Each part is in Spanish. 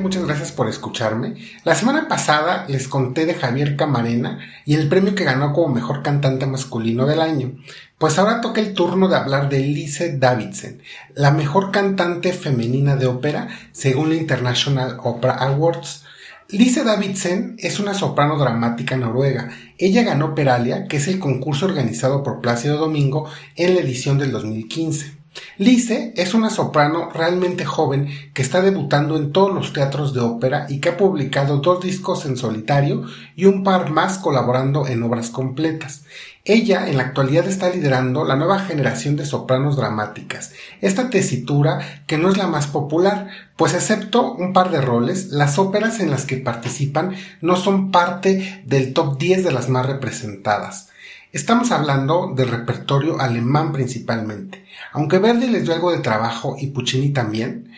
muchas gracias por escucharme. La semana pasada les conté de Javier Camarena y el premio que ganó como mejor cantante masculino del año. Pues ahora toca el turno de hablar de Lise Davidsen, la mejor cantante femenina de ópera según la International Opera Awards. Lise Davidsen es una soprano dramática noruega. Ella ganó Peralia, que es el concurso organizado por Plácido Domingo en la edición del 2015. Lise es una soprano realmente joven que está debutando en todos los teatros de ópera y que ha publicado dos discos en solitario y un par más colaborando en obras completas. Ella en la actualidad está liderando la nueva generación de sopranos dramáticas, esta tesitura que no es la más popular, pues excepto un par de roles, las óperas en las que participan no son parte del top 10 de las más representadas. Estamos hablando del repertorio alemán principalmente. Aunque Verdi les dio algo de trabajo y Puccini también,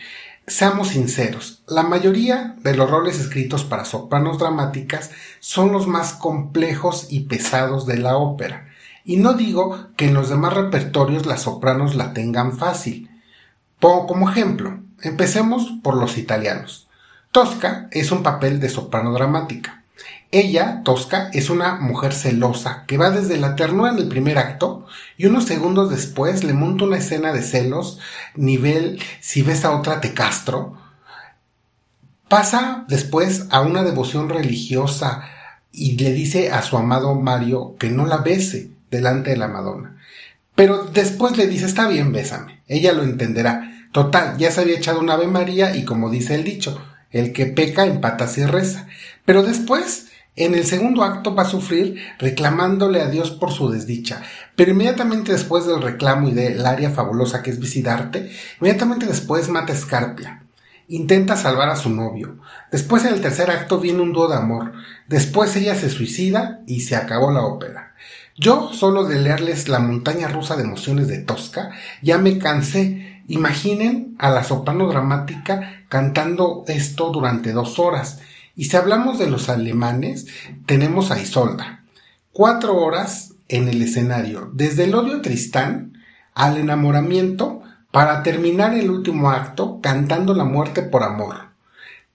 seamos sinceros, la mayoría de los roles escritos para sopranos dramáticas son los más complejos y pesados de la ópera. Y no digo que en los demás repertorios las sopranos la tengan fácil. Pongo como ejemplo, empecemos por los italianos. Tosca es un papel de soprano dramática. Ella, Tosca, es una mujer celosa que va desde la ternura en el primer acto y unos segundos después le monta una escena de celos nivel si ves a otra te castro. Pasa después a una devoción religiosa y le dice a su amado Mario que no la bese delante de la Madonna. Pero después le dice, está bien, bésame. Ella lo entenderá. Total, ya se había echado una Ave María y como dice el dicho, el que peca empata y reza. Pero después en el segundo acto va a sufrir reclamándole a Dios por su desdicha, pero inmediatamente después del reclamo y del área fabulosa que es Visidarte, inmediatamente después mata a Escarpia. Intenta salvar a su novio. Después en el tercer acto viene un dúo de amor. Después ella se suicida y se acabó la ópera. Yo, solo de leerles la montaña rusa de emociones de Tosca, ya me cansé. Imaginen a la soprano dramática cantando esto durante dos horas y si hablamos de los alemanes, tenemos a Isolda. Cuatro horas en el escenario, desde el odio a Tristán al enamoramiento, para terminar el último acto cantando la muerte por amor.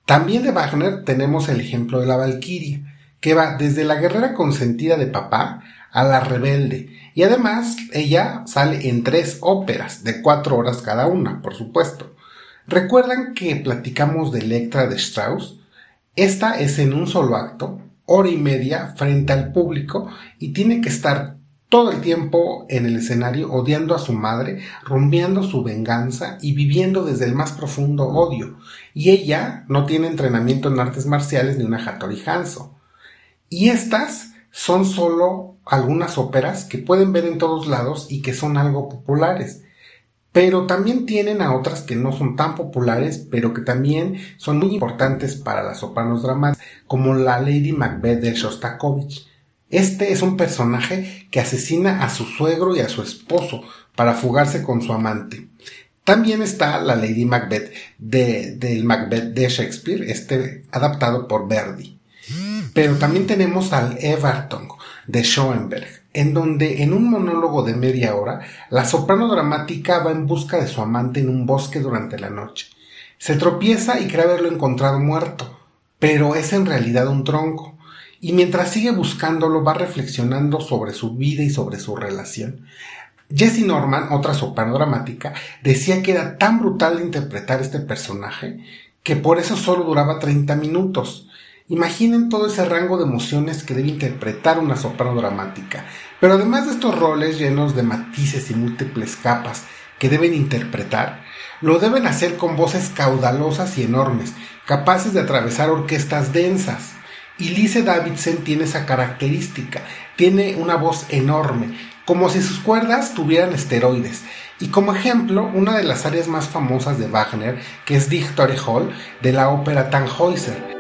También de Wagner tenemos el ejemplo de la Valquiria, que va desde la guerrera consentida de papá a la rebelde, y además ella sale en tres óperas de cuatro horas cada una, por supuesto. ¿Recuerdan que platicamos de Electra de Strauss? Esta es en un solo acto, hora y media frente al público y tiene que estar todo el tiempo en el escenario odiando a su madre, rumbeando su venganza y viviendo desde el más profundo odio. Y ella no tiene entrenamiento en artes marciales ni una Hattori Hanzo. Y estas son solo algunas óperas que pueden ver en todos lados y que son algo populares pero también tienen a otras que no son tan populares, pero que también son muy importantes para las sopranos dramáticas, como la Lady Macbeth de Shostakovich. Este es un personaje que asesina a su suegro y a su esposo para fugarse con su amante. También está la Lady Macbeth de, del Macbeth de Shakespeare, este adaptado por Verdi. Pero también tenemos al Everton de Schoenberg, en donde en un monólogo de media hora, la soprano dramática va en busca de su amante en un bosque durante la noche. Se tropieza y cree haberlo encontrado muerto, pero es en realidad un tronco, y mientras sigue buscándolo va reflexionando sobre su vida y sobre su relación. Jessie Norman, otra soprano dramática, decía que era tan brutal interpretar este personaje que por eso solo duraba 30 minutos. Imaginen todo ese rango de emociones que debe interpretar una soprano dramática. Pero además de estos roles llenos de matices y múltiples capas que deben interpretar, lo deben hacer con voces caudalosas y enormes, capaces de atravesar orquestas densas. Y Lise Davidson tiene esa característica, tiene una voz enorme, como si sus cuerdas tuvieran esteroides. Y como ejemplo, una de las áreas más famosas de Wagner, que es Victory Hall, de la ópera Tannhäuser,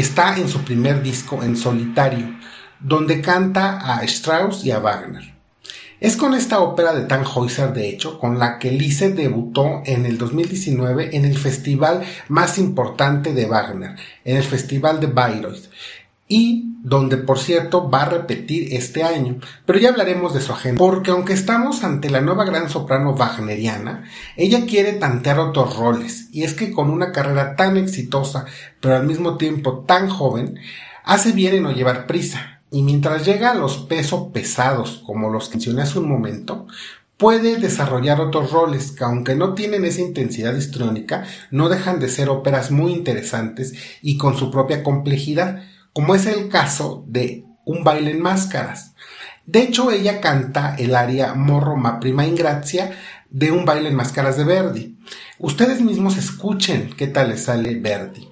está en su primer disco en solitario, donde canta a Strauss y a Wagner. Es con esta ópera de Tannhäuser, de hecho, con la que Lise debutó en el 2019 en el festival más importante de Wagner, en el Festival de Bayreuth, y donde por cierto va a repetir este año. Pero ya hablaremos de su agenda, porque aunque estamos ante la nueva gran soprano wagneriana, ella quiere tantear otros roles, y es que con una carrera tan exitosa, pero al mismo tiempo tan joven, hace bien en no llevar prisa y mientras llega a los pesos pesados, como los que mencioné hace un momento, puede desarrollar otros roles que aunque no tienen esa intensidad histriónica, no dejan de ser óperas muy interesantes y con su propia complejidad, como es el caso de Un baile en máscaras. De hecho, ella canta el aria Morro ma prima ingrazia de Un baile en máscaras de Verdi. Ustedes mismos escuchen qué tal les sale Verdi.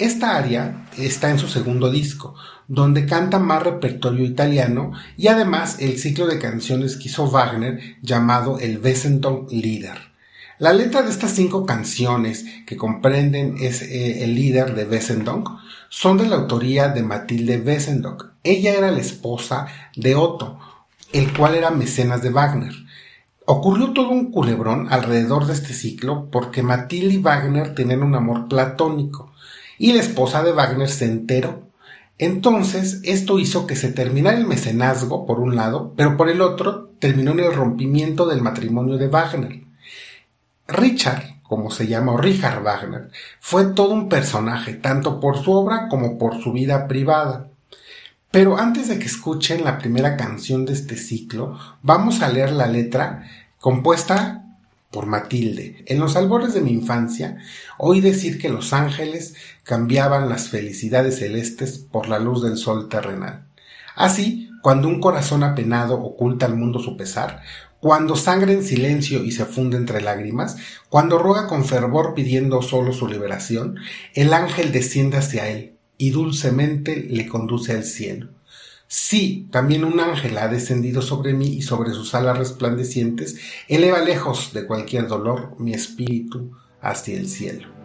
Esta aria está en su segundo disco, donde canta más repertorio italiano y además el ciclo de canciones que hizo Wagner llamado el Wesendonck Lieder. La letra de estas cinco canciones que comprenden es, eh, el líder de Wesendonck son de la autoría de Matilde Wesendonck. Ella era la esposa de Otto, el cual era mecenas de Wagner. Ocurrió todo un culebrón alrededor de este ciclo porque Matilde y Wagner tenían un amor platónico y la esposa de Wagner se enteró. Entonces, esto hizo que se terminara el mecenazgo por un lado, pero por el otro terminó en el rompimiento del matrimonio de Wagner. Richard, como se llama, Richard Wagner, fue todo un personaje, tanto por su obra como por su vida privada. Pero antes de que escuchen la primera canción de este ciclo, vamos a leer la letra compuesta por Matilde. En los albores de mi infancia oí decir que los ángeles cambiaban las felicidades celestes por la luz del sol terrenal. Así, cuando un corazón apenado oculta al mundo su pesar, cuando sangra en silencio y se funde entre lágrimas, cuando ruega con fervor pidiendo solo su liberación, el ángel desciende hacia él y dulcemente le conduce al cielo. Sí, también un ángel ha descendido sobre mí y sobre sus alas resplandecientes eleva lejos de cualquier dolor mi espíritu hacia el cielo.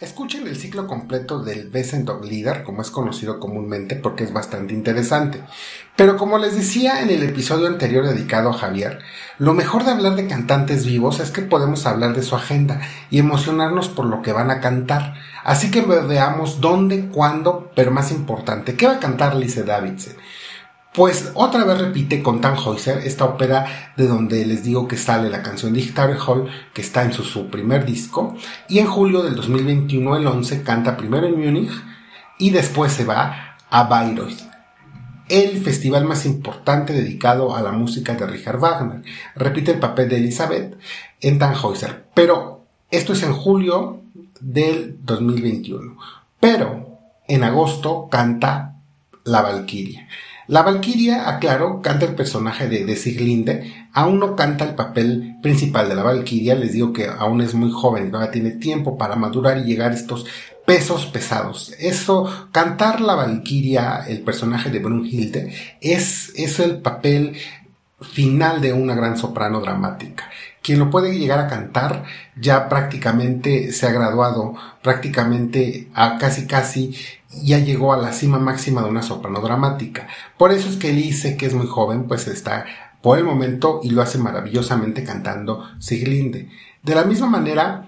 Escuchen el ciclo completo del Dog Leader, como es conocido comúnmente, porque es bastante interesante. Pero como les decía en el episodio anterior dedicado a Javier, lo mejor de hablar de cantantes vivos es que podemos hablar de su agenda y emocionarnos por lo que van a cantar. Así que veamos dónde, cuándo, pero más importante, ¿qué va a cantar Lise Davidson? Pues otra vez repite con Tannhäuser esta ópera de donde les digo que sale la canción de Hall, que está en su, primer disco, y en julio del 2021 el 11 canta primero en Múnich y después se va a Bayreuth. el festival más importante dedicado a la música de Richard Wagner. Repite el papel de Elizabeth en Tannhäuser, pero esto es en julio del 2021. Pero en agosto canta La Valquiria. La Valquiria, aclaro, canta el personaje de, de Siglinde, aún no canta el papel principal de la Valquiria, les digo que aún es muy joven, todavía tiene tiempo para madurar y llegar a estos pesos pesados. Eso, cantar la Valquiria, el personaje de Brunhilde, es, es el papel final de una gran soprano dramática. Quien lo puede llegar a cantar ya prácticamente se ha graduado, prácticamente a casi casi ya llegó a la cima máxima de una soprano dramática. Por eso es que Elise, que es muy joven, pues está por el momento y lo hace maravillosamente cantando Siglinde. De la misma manera,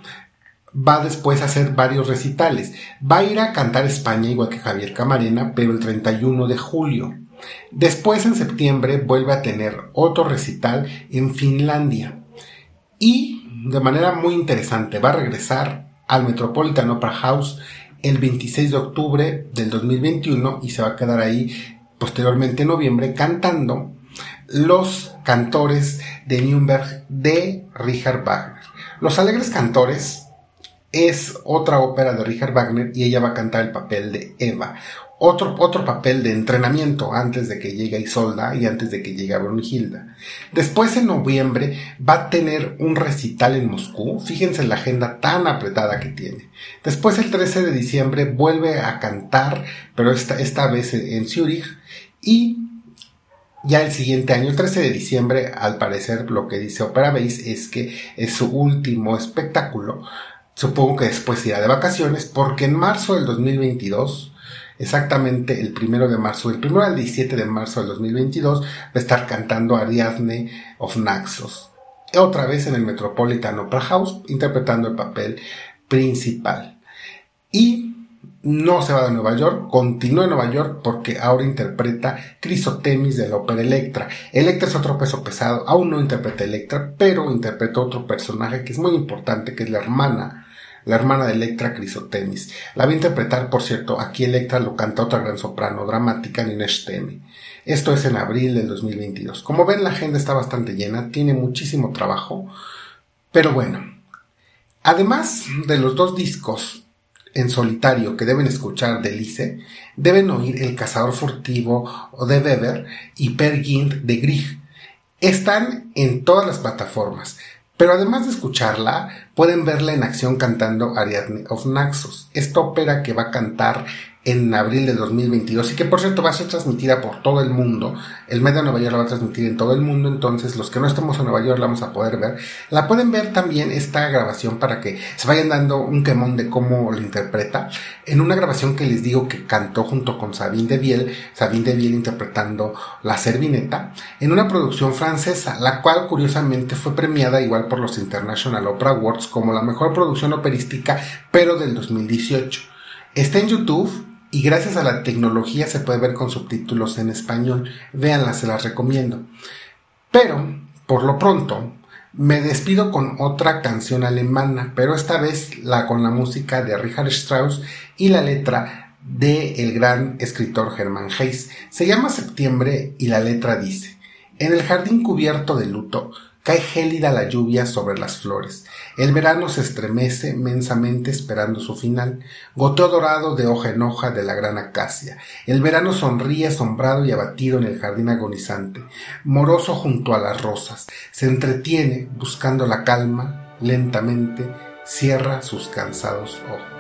va después a hacer varios recitales. Va a ir a cantar España igual que Javier Camarena, pero el 31 de julio. Después en septiembre vuelve a tener otro recital en Finlandia. Y de manera muy interesante va a regresar al Metropolitan Opera House el 26 de octubre del 2021 y se va a quedar ahí posteriormente en noviembre cantando los cantores de Nürnberg de Richard Wagner. Los alegres cantores es otra ópera de Richard Wagner y ella va a cantar el papel de Eva. Otro, otro papel de entrenamiento antes de que llegue Isolda y antes de que llegue Brunhilda. Después en noviembre va a tener un recital en Moscú. Fíjense la agenda tan apretada que tiene. Después el 13 de diciembre vuelve a cantar, pero esta, esta vez en Zurich. Y ya el siguiente año, el 13 de diciembre, al parecer lo que dice Opera Base es que es su último espectáculo Supongo que después irá de vacaciones porque en marzo del 2022, exactamente el primero de marzo, el primero al 17 de marzo del 2022, va a estar cantando Ariadne of Naxos. Otra vez en el Metropolitan Opera House, interpretando el papel principal. Y no se va de Nueva York, continúa en Nueva York porque ahora interpreta Crisotemis de la ópera Electra. Electra es otro peso pesado, aún no interpreta Electra, pero interpreta otro personaje que es muy importante, que es la hermana la hermana de Electra Crisotemis. La va a interpretar, por cierto, aquí Electra lo canta otra gran soprano dramática, Nina Stemi. Esto es en abril del 2022. Como ven, la agenda está bastante llena, tiene muchísimo trabajo, pero bueno. Además de los dos discos en solitario que deben escuchar de Lise, deben oír El cazador furtivo de Weber y Per Gint de Grieg. Están en todas las plataformas. Pero además de escucharla, pueden verla en acción cantando Ariadne of Naxos, esta ópera que va a cantar en abril de 2022 y que por cierto va a ser transmitida por todo el mundo. El medio de Nueva York la va a transmitir en todo el mundo, entonces los que no estemos en Nueva York la vamos a poder ver. La pueden ver también esta grabación para que se vayan dando un quemón de cómo lo interpreta. En una grabación que les digo que cantó junto con Sabine de Viel, Sabine de Viel interpretando La Servineta, en una producción francesa, la cual curiosamente fue premiada igual por los International Opera Awards como la mejor producción operística, pero del 2018. Está en YouTube y gracias a la tecnología se puede ver con subtítulos en español. Véanla, se las recomiendo. Pero, por lo pronto, me despido con otra canción alemana, pero esta vez la con la música de Richard Strauss y la letra de el gran escritor Hermann Hesse. Se llama Septiembre y la letra dice: En el jardín cubierto de luto Cae gélida la lluvia sobre las flores. El verano se estremece mensamente esperando su final. Goteo dorado de hoja en hoja de la gran acacia. El verano sonríe asombrado y abatido en el jardín agonizante. Moroso junto a las rosas. Se entretiene buscando la calma. Lentamente cierra sus cansados ojos.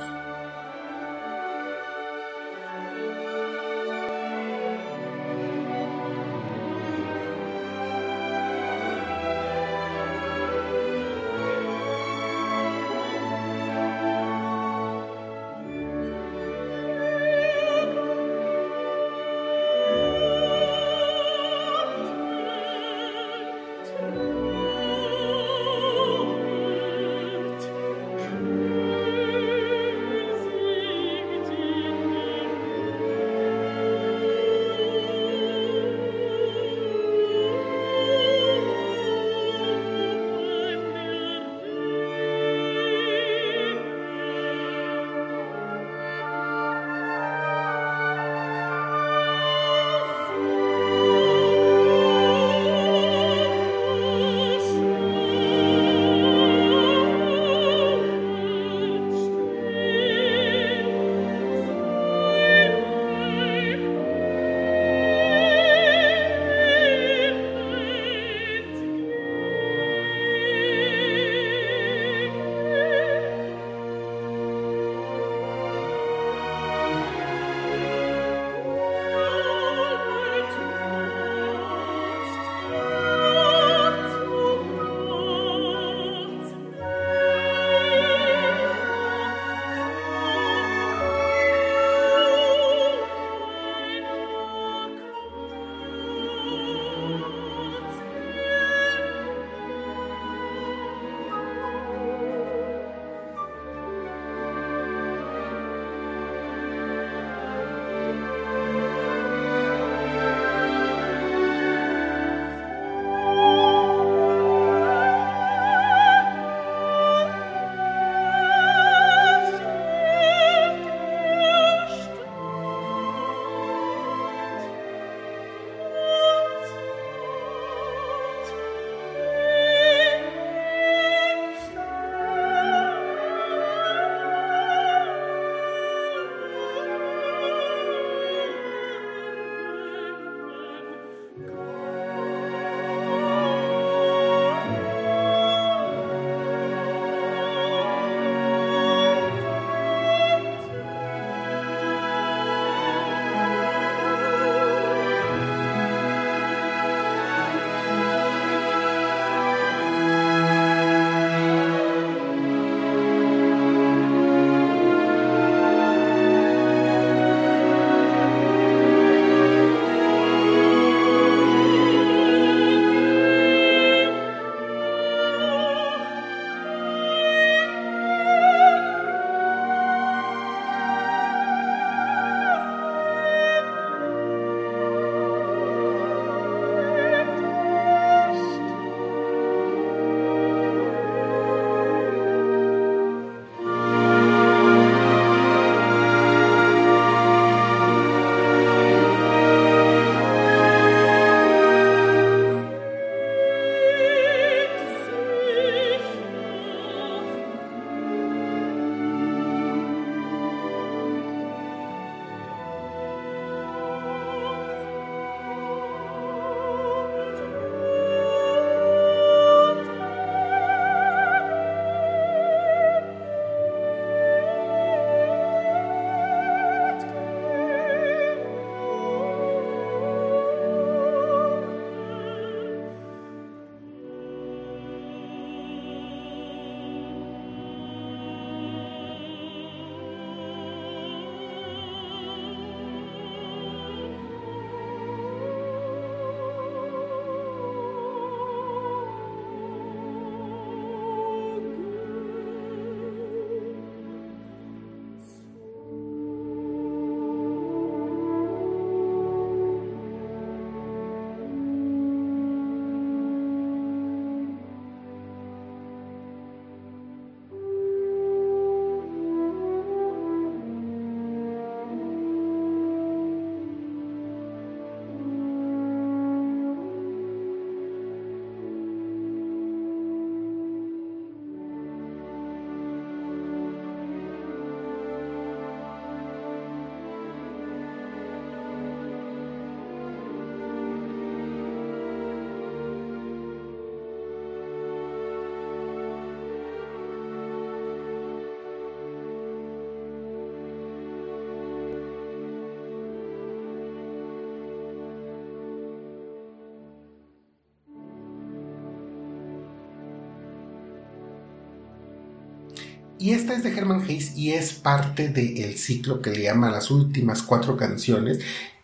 Y esta es de Herman Hayes y es parte del ciclo que le llama las últimas cuatro canciones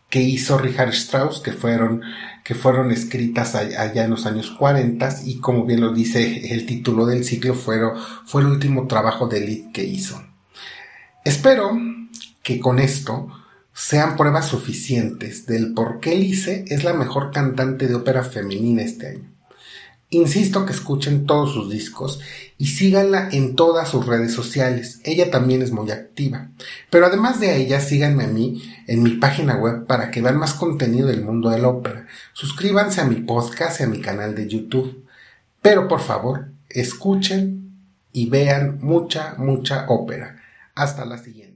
que hizo Richard Strauss, que fueron, que fueron escritas allá en los años 40 y como bien lo dice el título del ciclo, fue, fue el último trabajo de Lied que hizo. Espero que con esto sean pruebas suficientes del por qué Lise es la mejor cantante de ópera femenina este año. Insisto que escuchen todos sus discos y síganla en todas sus redes sociales. Ella también es muy activa. Pero además de ella, síganme a mí en mi página web para que vean más contenido del mundo de la ópera. Suscríbanse a mi podcast y a mi canal de YouTube. Pero por favor, escuchen y vean mucha, mucha ópera. Hasta la siguiente.